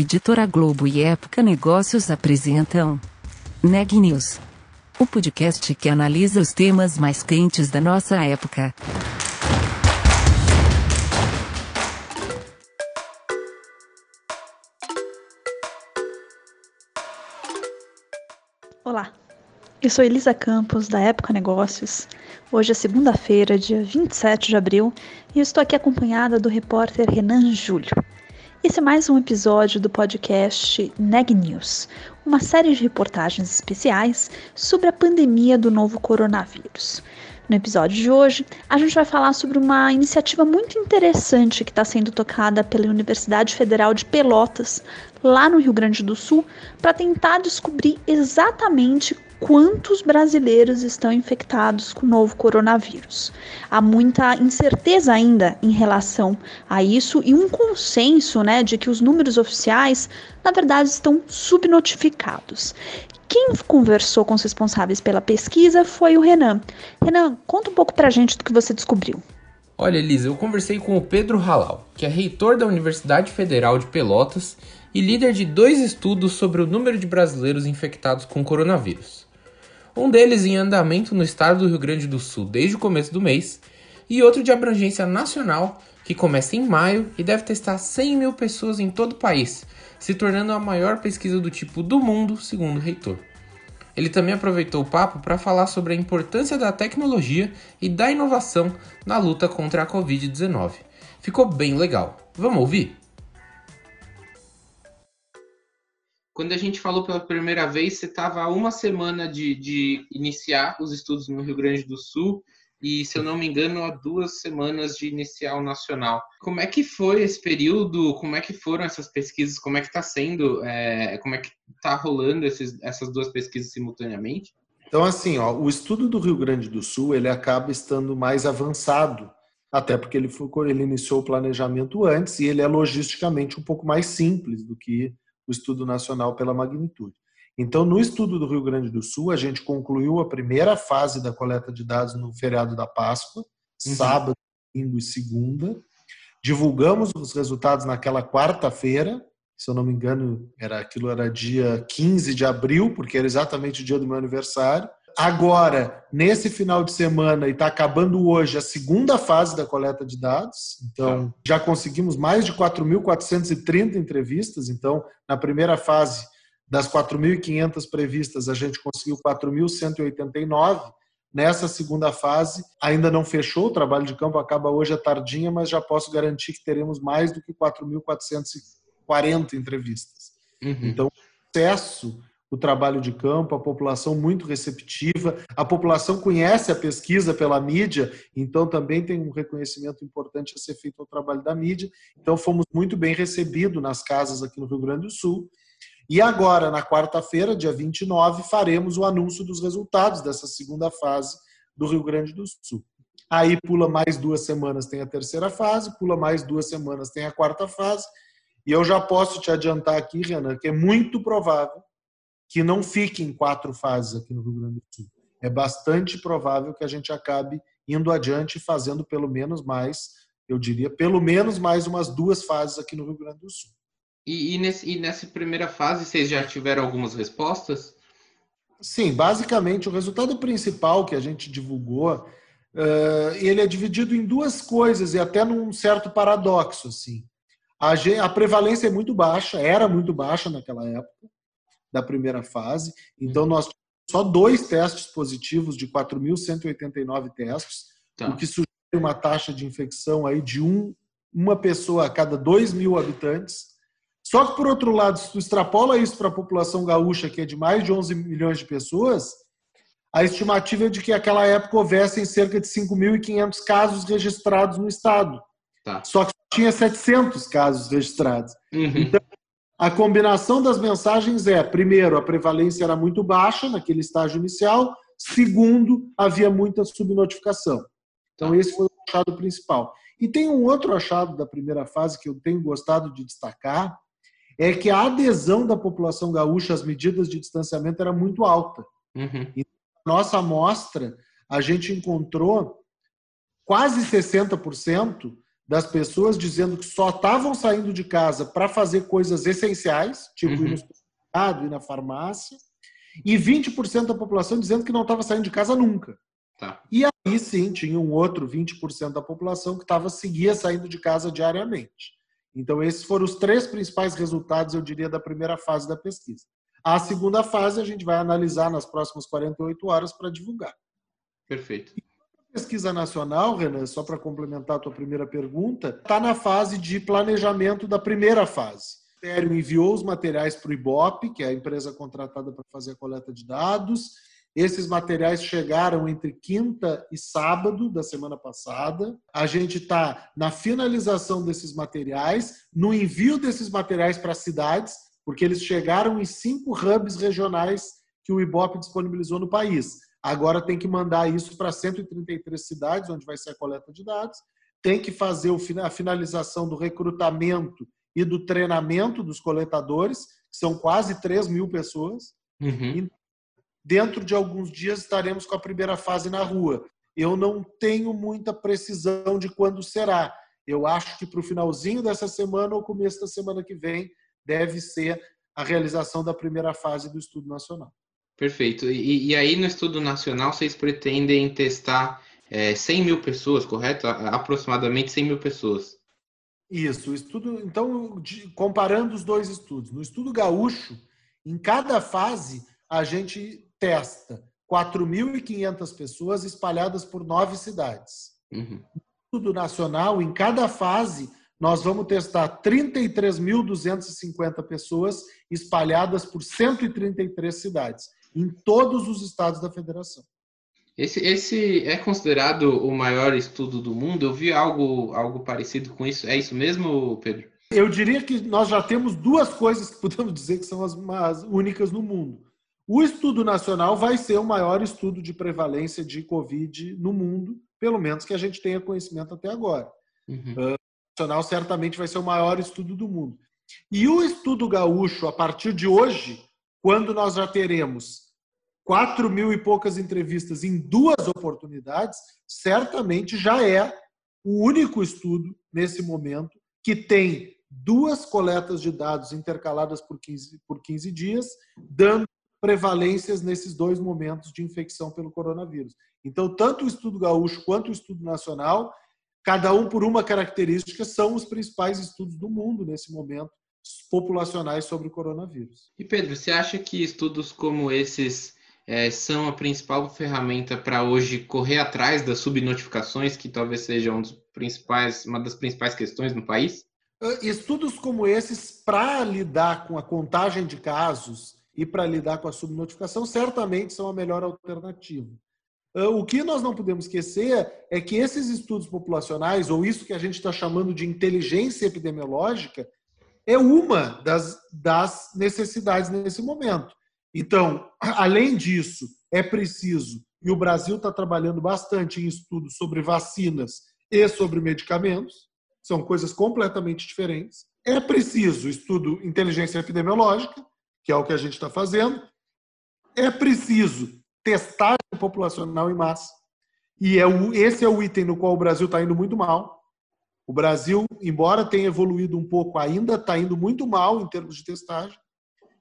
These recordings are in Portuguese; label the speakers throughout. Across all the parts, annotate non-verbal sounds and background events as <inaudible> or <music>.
Speaker 1: Editora Globo e Época Negócios apresentam Neg News, o podcast que analisa os temas mais quentes da nossa época.
Speaker 2: Olá, eu sou Elisa Campos, da Época Negócios. Hoje é segunda-feira, dia 27 de abril, e estou aqui acompanhada do repórter Renan Júlio. Esse é mais um episódio do podcast Neg News, uma série de reportagens especiais sobre a pandemia do novo coronavírus. No episódio de hoje, a gente vai falar sobre uma iniciativa muito interessante que está sendo tocada pela Universidade Federal de Pelotas, lá no Rio Grande do Sul, para tentar descobrir exatamente quantos brasileiros estão infectados com o novo coronavírus. Há muita incerteza ainda em relação a isso e um consenso né, de que os números oficiais, na verdade, estão subnotificados. Quem conversou com os responsáveis pela pesquisa foi o Renan. Renan, conta um pouco pra gente do que você descobriu.
Speaker 3: Olha, Elisa, eu conversei com o Pedro Halal, que é reitor da Universidade Federal de Pelotas e líder de dois estudos sobre o número de brasileiros infectados com coronavírus um deles em andamento no estado do Rio Grande do Sul desde o começo do mês, e outro de abrangência nacional, que começa em maio e deve testar 100 mil pessoas em todo o país, se tornando a maior pesquisa do tipo do mundo, segundo o reitor. Ele também aproveitou o papo para falar sobre a importância da tecnologia e da inovação na luta contra a Covid-19. Ficou bem legal. Vamos ouvir? Quando a gente falou pela primeira vez, você estava há uma semana de, de iniciar os estudos no Rio Grande do Sul e, se eu não me engano, há duas semanas de iniciar o nacional. Como é que foi esse período? Como é que foram essas pesquisas? Como é que está sendo? É, como é que está rolando esses, essas duas pesquisas simultaneamente?
Speaker 4: Então, assim, ó, o estudo do Rio Grande do Sul ele acaba estando mais avançado, até porque ele, foi, ele iniciou o planejamento antes e ele é logisticamente um pouco mais simples do que o estudo nacional pela magnitude. Então, no estudo do Rio Grande do Sul, a gente concluiu a primeira fase da coleta de dados no feriado da Páscoa, uhum. sábado, domingo e segunda. Divulgamos os resultados naquela quarta-feira, se eu não me engano, era aquilo era dia 15 de abril, porque era exatamente o dia do meu aniversário. Agora, nesse final de semana, e está acabando hoje a segunda fase da coleta de dados, então já conseguimos mais de 4.430 entrevistas. Então, na primeira fase, das 4.500 previstas, a gente conseguiu 4.189. Nessa segunda fase, ainda não fechou, o trabalho de campo acaba hoje à tardinha, mas já posso garantir que teremos mais do que 4.440 entrevistas. Uhum. Então, o processo o trabalho de campo, a população muito receptiva, a população conhece a pesquisa pela mídia, então também tem um reconhecimento importante a ser feito ao trabalho da mídia. Então fomos muito bem recebidos nas casas aqui no Rio Grande do Sul. E agora, na quarta-feira, dia 29, faremos o anúncio dos resultados dessa segunda fase do Rio Grande do Sul. Aí pula mais duas semanas, tem a terceira fase, pula mais duas semanas, tem a quarta fase. E eu já posso te adiantar aqui, Renan, que é muito provável que não fique em quatro fases aqui no Rio Grande do Sul. É bastante provável que a gente acabe indo adiante fazendo pelo menos mais, eu diria, pelo menos mais umas duas fases aqui no Rio Grande do Sul.
Speaker 3: E, e, nesse, e nessa primeira fase, vocês já tiveram algumas respostas?
Speaker 4: Sim, basicamente o resultado principal que a gente divulgou, uh, ele é dividido em duas coisas e até num certo paradoxo assim. A, a prevalência é muito baixa, era muito baixa naquela época da primeira fase. Então, uhum. nós tivemos só dois testes positivos de 4.189 testes, tá. o que sugere uma taxa de infecção aí de um, uma pessoa a cada 2 mil habitantes. Só que, por outro lado, se tu extrapola isso para a população gaúcha, que é de mais de 11 milhões de pessoas, a estimativa é de que naquela época houvessem cerca de 5.500 casos registrados no estado. Tá. Só que tinha 700 casos registrados. Uhum. Então, a combinação das mensagens é: primeiro, a prevalência era muito baixa naquele estágio inicial, segundo, havia muita subnotificação. Então, esse foi o achado principal. E tem um outro achado da primeira fase que eu tenho gostado de destacar, é que a adesão da população gaúcha às medidas de distanciamento era muito alta. Uhum. E na nossa amostra, a gente encontrou quase 60% das pessoas dizendo que só estavam saindo de casa para fazer coisas essenciais, tipo uhum. ir no supermercado, ir na farmácia, e 20% da população dizendo que não estava saindo de casa nunca. Tá. E aí sim, tinha um outro 20% da população que estava seguia saindo de casa diariamente. Então, esses foram os três principais resultados, eu diria, da primeira fase da pesquisa. A segunda fase a gente vai analisar nas próximas 48 horas para divulgar.
Speaker 3: Perfeito.
Speaker 4: Pesquisa nacional, Renan, só para complementar a tua primeira pergunta, está na fase de planejamento da primeira fase. O Ministério enviou os materiais para o IBOP, que é a empresa contratada para fazer a coleta de dados. Esses materiais chegaram entre quinta e sábado da semana passada. A gente está na finalização desses materiais, no envio desses materiais para as cidades, porque eles chegaram em cinco hubs regionais que o IBOP disponibilizou no país. Agora tem que mandar isso para 133 cidades, onde vai ser a coleta de dados. Tem que fazer a finalização do recrutamento e do treinamento dos coletadores, que são quase 3 mil pessoas. Uhum dentro de alguns dias estaremos com a primeira fase na rua. Eu não tenho muita precisão de quando será. Eu acho que para o finalzinho dessa semana ou começo da semana que vem deve ser a realização da primeira fase do estudo nacional.
Speaker 3: Perfeito. E, e aí no estudo nacional vocês pretendem testar é, 100 mil pessoas, correto? Aproximadamente 100 mil pessoas.
Speaker 4: Isso. Estudo, então, de, comparando os dois estudos, no estudo gaúcho, em cada fase a gente testa 4.500 pessoas espalhadas por nove cidades. Uhum. Tudo nacional, em cada fase, nós vamos testar 33.250 pessoas espalhadas por 133 cidades, em todos os estados da federação.
Speaker 3: Esse, esse é considerado o maior estudo do mundo? Eu vi algo, algo parecido com isso. É isso mesmo, Pedro?
Speaker 4: Eu diria que nós já temos duas coisas que podemos dizer que são as, as únicas no mundo. O estudo nacional vai ser o maior estudo de prevalência de Covid no mundo, pelo menos que a gente tenha conhecimento até agora. Uhum. Uh, o nacional certamente vai ser o maior estudo do mundo. E o estudo gaúcho, a partir de hoje, quando nós já teremos quatro mil e poucas entrevistas em duas oportunidades, certamente já é o único estudo nesse momento que tem duas coletas de dados intercaladas por 15, por 15 dias, dando prevalências nesses dois momentos de infecção pelo coronavírus. Então, tanto o estudo gaúcho quanto o estudo nacional, cada um por uma característica, são os principais estudos do mundo nesse momento populacionais sobre o coronavírus.
Speaker 3: E Pedro, você acha que estudos como esses é, são a principal ferramenta para hoje correr atrás das subnotificações, que talvez seja um principais, uma das principais questões no país?
Speaker 4: Estudos como esses, para lidar com a contagem de casos e para lidar com a subnotificação, certamente são a melhor alternativa. Ah, o que nós não podemos esquecer é que esses estudos populacionais, ou isso que a gente está chamando de inteligência epidemiológica, é uma das, das necessidades nesse momento. Então, além disso, é preciso, e o Brasil está trabalhando bastante em estudos sobre vacinas e sobre medicamentos, são coisas completamente diferentes. É preciso estudo inteligência epidemiológica, que é o que a gente está fazendo. É preciso testagem populacional em massa. E é o, esse é o item no qual o Brasil está indo muito mal. O Brasil, embora tenha evoluído um pouco, ainda está indo muito mal em termos de testagem.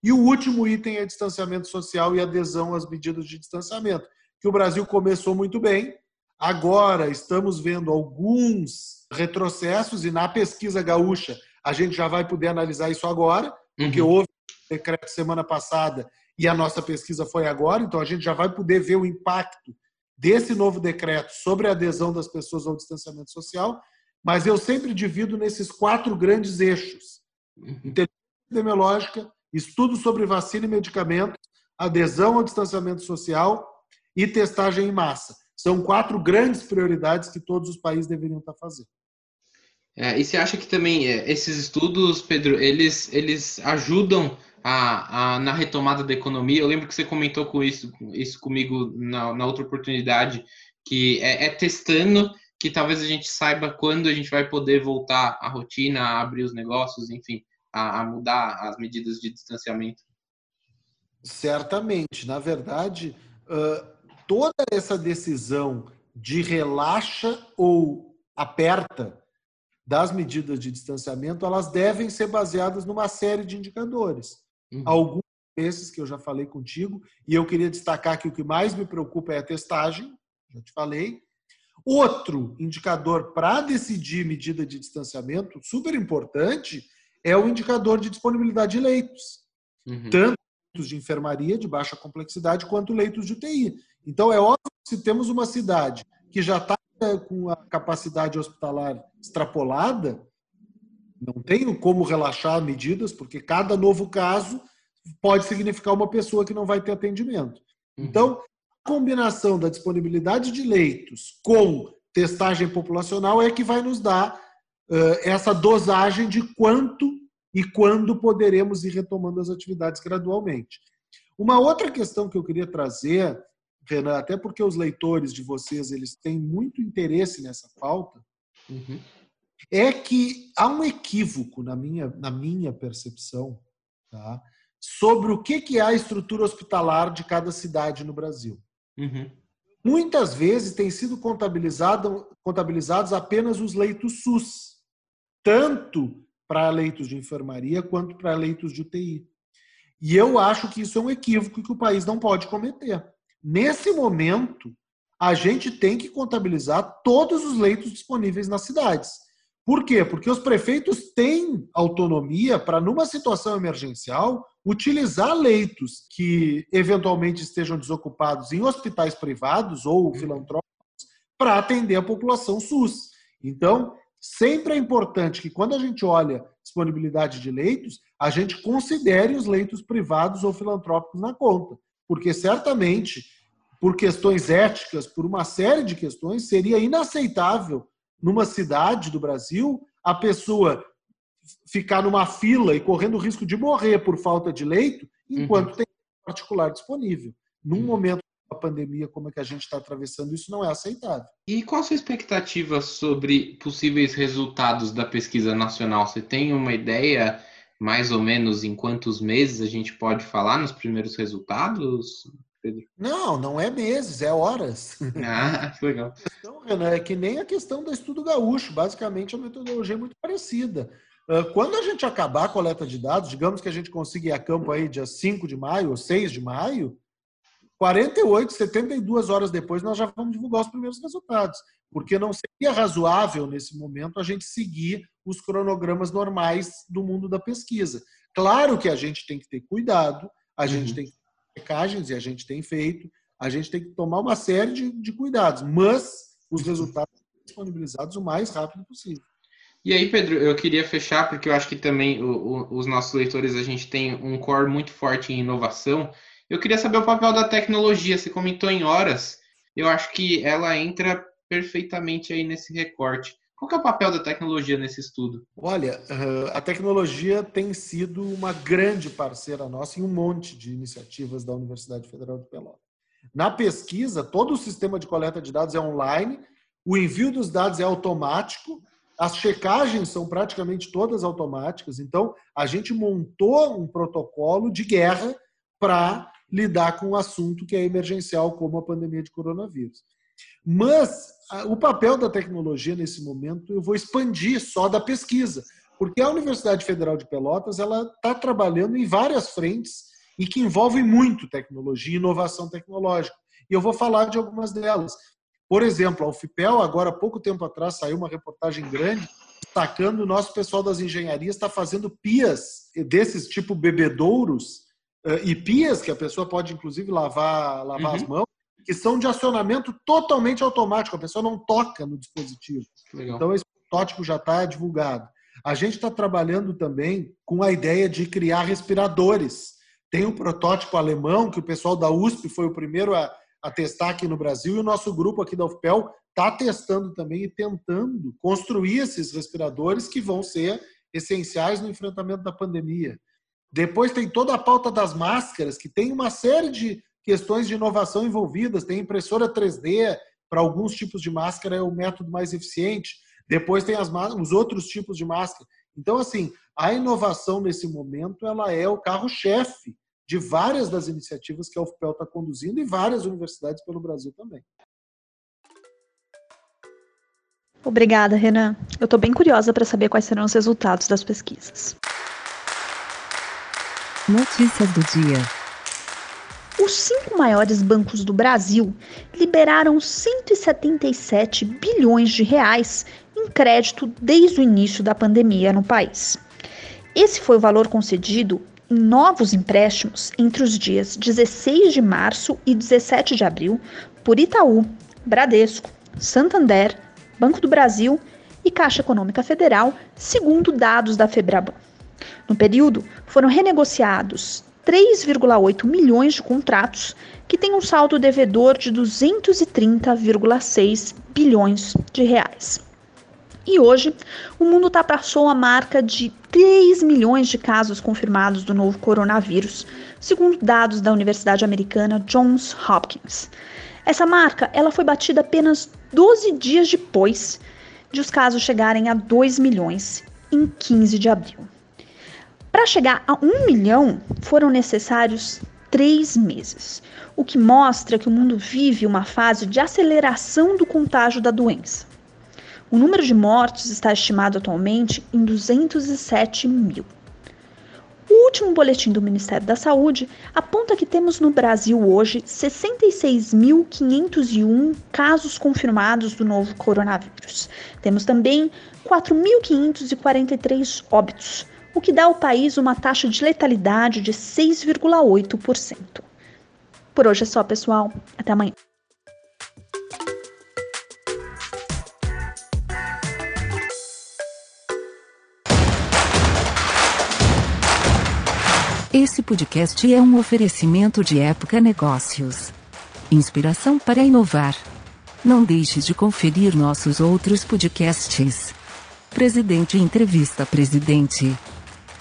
Speaker 4: E o último item é distanciamento social e adesão às medidas de distanciamento, que o Brasil começou muito bem. Agora estamos vendo alguns retrocessos e na pesquisa gaúcha a gente já vai poder analisar isso agora, porque uhum. houve decreto semana passada e a nossa pesquisa foi agora, então a gente já vai poder ver o impacto desse novo decreto sobre a adesão das pessoas ao distanciamento social, mas eu sempre divido nesses quatro grandes eixos: inteligência epidemiológica, estudo sobre vacina e medicamentos, adesão ao distanciamento social e testagem em massa. São quatro grandes prioridades que todos os países deveriam estar fazendo.
Speaker 3: É, e você acha que também é, esses estudos, Pedro, eles, eles ajudam a, a, na retomada da economia. Eu lembro que você comentou com isso, isso comigo na, na outra oportunidade, que é, é, testando que talvez a gente saiba quando a gente vai poder voltar à rotina, a abrir os negócios, enfim, a, a mudar as medidas de distanciamento.
Speaker 4: Certamente. Na verdade, toda essa decisão de relaxa ou aperta das medidas de distanciamento, elas devem ser baseadas numa série de indicadores. Uhum. Alguns desses que eu já falei contigo, e eu queria destacar que o que mais me preocupa é a testagem, já te falei. Outro indicador para decidir medida de distanciamento, super importante, é o indicador de disponibilidade de leitos. Uhum. Tanto leitos de enfermaria de baixa complexidade quanto leitos de UTI. Então, é óbvio que se temos uma cidade que já está com a capacidade hospitalar extrapolada, não tenho como relaxar medidas, porque cada novo caso pode significar uma pessoa que não vai ter atendimento. Uhum. Então, combinação da disponibilidade de leitos com testagem populacional é que vai nos dar uh, essa dosagem de quanto e quando poderemos ir retomando as atividades gradualmente. Uma outra questão que eu queria trazer Renan, até porque os leitores de vocês eles têm muito interesse nessa pauta, uhum. é que há um equívoco na minha, na minha percepção tá, sobre o que, que é a estrutura hospitalar de cada cidade no Brasil. Uhum. Muitas vezes têm sido contabilizado, contabilizados apenas os leitos SUS, tanto para leitos de enfermaria quanto para leitos de UTI. E eu acho que isso é um equívoco que o país não pode cometer. Nesse momento, a gente tem que contabilizar todos os leitos disponíveis nas cidades. Por quê? Porque os prefeitos têm autonomia para, numa situação emergencial, utilizar leitos que eventualmente estejam desocupados em hospitais privados ou uhum. filantrópicos para atender a população SUS. Então, sempre é importante que, quando a gente olha disponibilidade de leitos, a gente considere os leitos privados ou filantrópicos na conta porque certamente, por questões éticas, por uma série de questões, seria inaceitável numa cidade do Brasil a pessoa ficar numa fila e correndo o risco de morrer por falta de leito, enquanto uhum. tem particular disponível. Num uhum. momento da pandemia como é que a gente está atravessando, isso não é aceitável.
Speaker 3: E qual a sua expectativa sobre possíveis resultados da pesquisa nacional? Você tem uma ideia mais ou menos em quantos meses a gente pode falar nos primeiros resultados, Pedro?
Speaker 4: Não, não é meses, é horas. <laughs>
Speaker 3: Ah, legal.
Speaker 4: Então, Renan, é que nem a questão do estudo gaúcho. Basicamente, a metodologia é muito parecida. Ah, quando a gente acabar a coleta de dados, digamos que a gente consiga ir a campo aí dia 5 de maio ou 6 de maio, 48, 72 horas depois nós já vamos divulgar os primeiros resultados, porque não seria razoável nesse momento a gente seguir os cronogramas normais do mundo da pesquisa. Claro que a gente tem que ter cuidado, a gente uhum. tem que ter pecagens e a gente tem feito, a gente tem que tomar uma série de, de cuidados, mas os resultados disponibilizados o mais rápido possível.
Speaker 3: E aí, Pedro, eu queria fechar, porque eu acho que também o, o, os nossos leitores, a gente tem um core muito forte em inovação, eu queria saber o papel da tecnologia. Você comentou em horas. Eu acho que ela entra perfeitamente aí nesse recorte. Qual é o papel da tecnologia nesse estudo?
Speaker 4: Olha, a tecnologia tem sido uma grande parceira nossa em um monte de iniciativas da Universidade Federal de Pelotas. Na pesquisa, todo o sistema de coleta de dados é online, o envio dos dados é automático, as checagens são praticamente todas automáticas. Então, a gente montou um protocolo de guerra para lidar com um assunto que é emergencial, como a pandemia de coronavírus. Mas o papel da tecnologia nesse momento eu vou expandir só da pesquisa, porque a Universidade Federal de Pelotas ela está trabalhando em várias frentes e que envolvem muito tecnologia e inovação tecnológica. E eu vou falar de algumas delas. Por exemplo, a UFPEL, agora há pouco tempo atrás, saiu uma reportagem grande destacando o nosso pessoal das engenharias está fazendo pias desses tipo bebedouros uh, e pias que a pessoa pode inclusive lavar, lavar uhum. as mãos, que são de acionamento totalmente automático, a pessoa não toca no dispositivo. Legal. Então esse protótipo já está divulgado. A gente está trabalhando também com a ideia de criar respiradores. Tem um protótipo alemão que o pessoal da USP foi o primeiro a, a testar aqui no Brasil e o nosso grupo aqui da UFPEL está testando também e tentando construir esses respiradores que vão ser essenciais no enfrentamento da pandemia. Depois tem toda a pauta das máscaras, que tem uma série de questões de inovação envolvidas. Tem impressora 3D, para alguns tipos de máscara é o método mais eficiente. Depois tem as, os outros tipos de máscara. Então, assim, a inovação nesse momento ela é o carro-chefe de várias das iniciativas que a UFPEL está conduzindo e várias universidades pelo Brasil também.
Speaker 2: Obrigada, Renan. Eu estou bem curiosa para saber quais serão os resultados das pesquisas.
Speaker 1: Notícias do dia.
Speaker 2: Os cinco maiores bancos do Brasil liberaram 177 bilhões de reais em crédito desde o início da pandemia no país. Esse foi o valor concedido em novos empréstimos entre os dias 16 de março e 17 de abril por Itaú, Bradesco, Santander, Banco do Brasil e Caixa Econômica Federal, segundo dados da Febraban. No período, foram renegociados 3,8 milhões de contratos que têm um saldo devedor de 230,6 bilhões de reais. E hoje, o mundo ultrapassou a marca de 3 milhões de casos confirmados do novo coronavírus, segundo dados da Universidade Americana Johns Hopkins. Essa marca ela foi batida apenas 12 dias depois de os casos chegarem a 2 milhões, em 15 de abril. Para chegar a 1 milhão, foram necessários três meses, o que mostra que o mundo vive uma fase de aceleração do contágio da doença. O número de mortes está estimado atualmente em 207 mil. O último boletim do Ministério da Saúde aponta que temos no Brasil hoje 66.501 casos confirmados do novo coronavírus. Temos também 4.543 óbitos, o que dá ao país uma taxa de letalidade de 6,8%. Por hoje é só, pessoal. Até amanhã.
Speaker 1: Esse podcast é um oferecimento de Época Negócios. Inspiração para inovar. Não deixe de conferir nossos outros podcasts. Presidente Entrevista Presidente.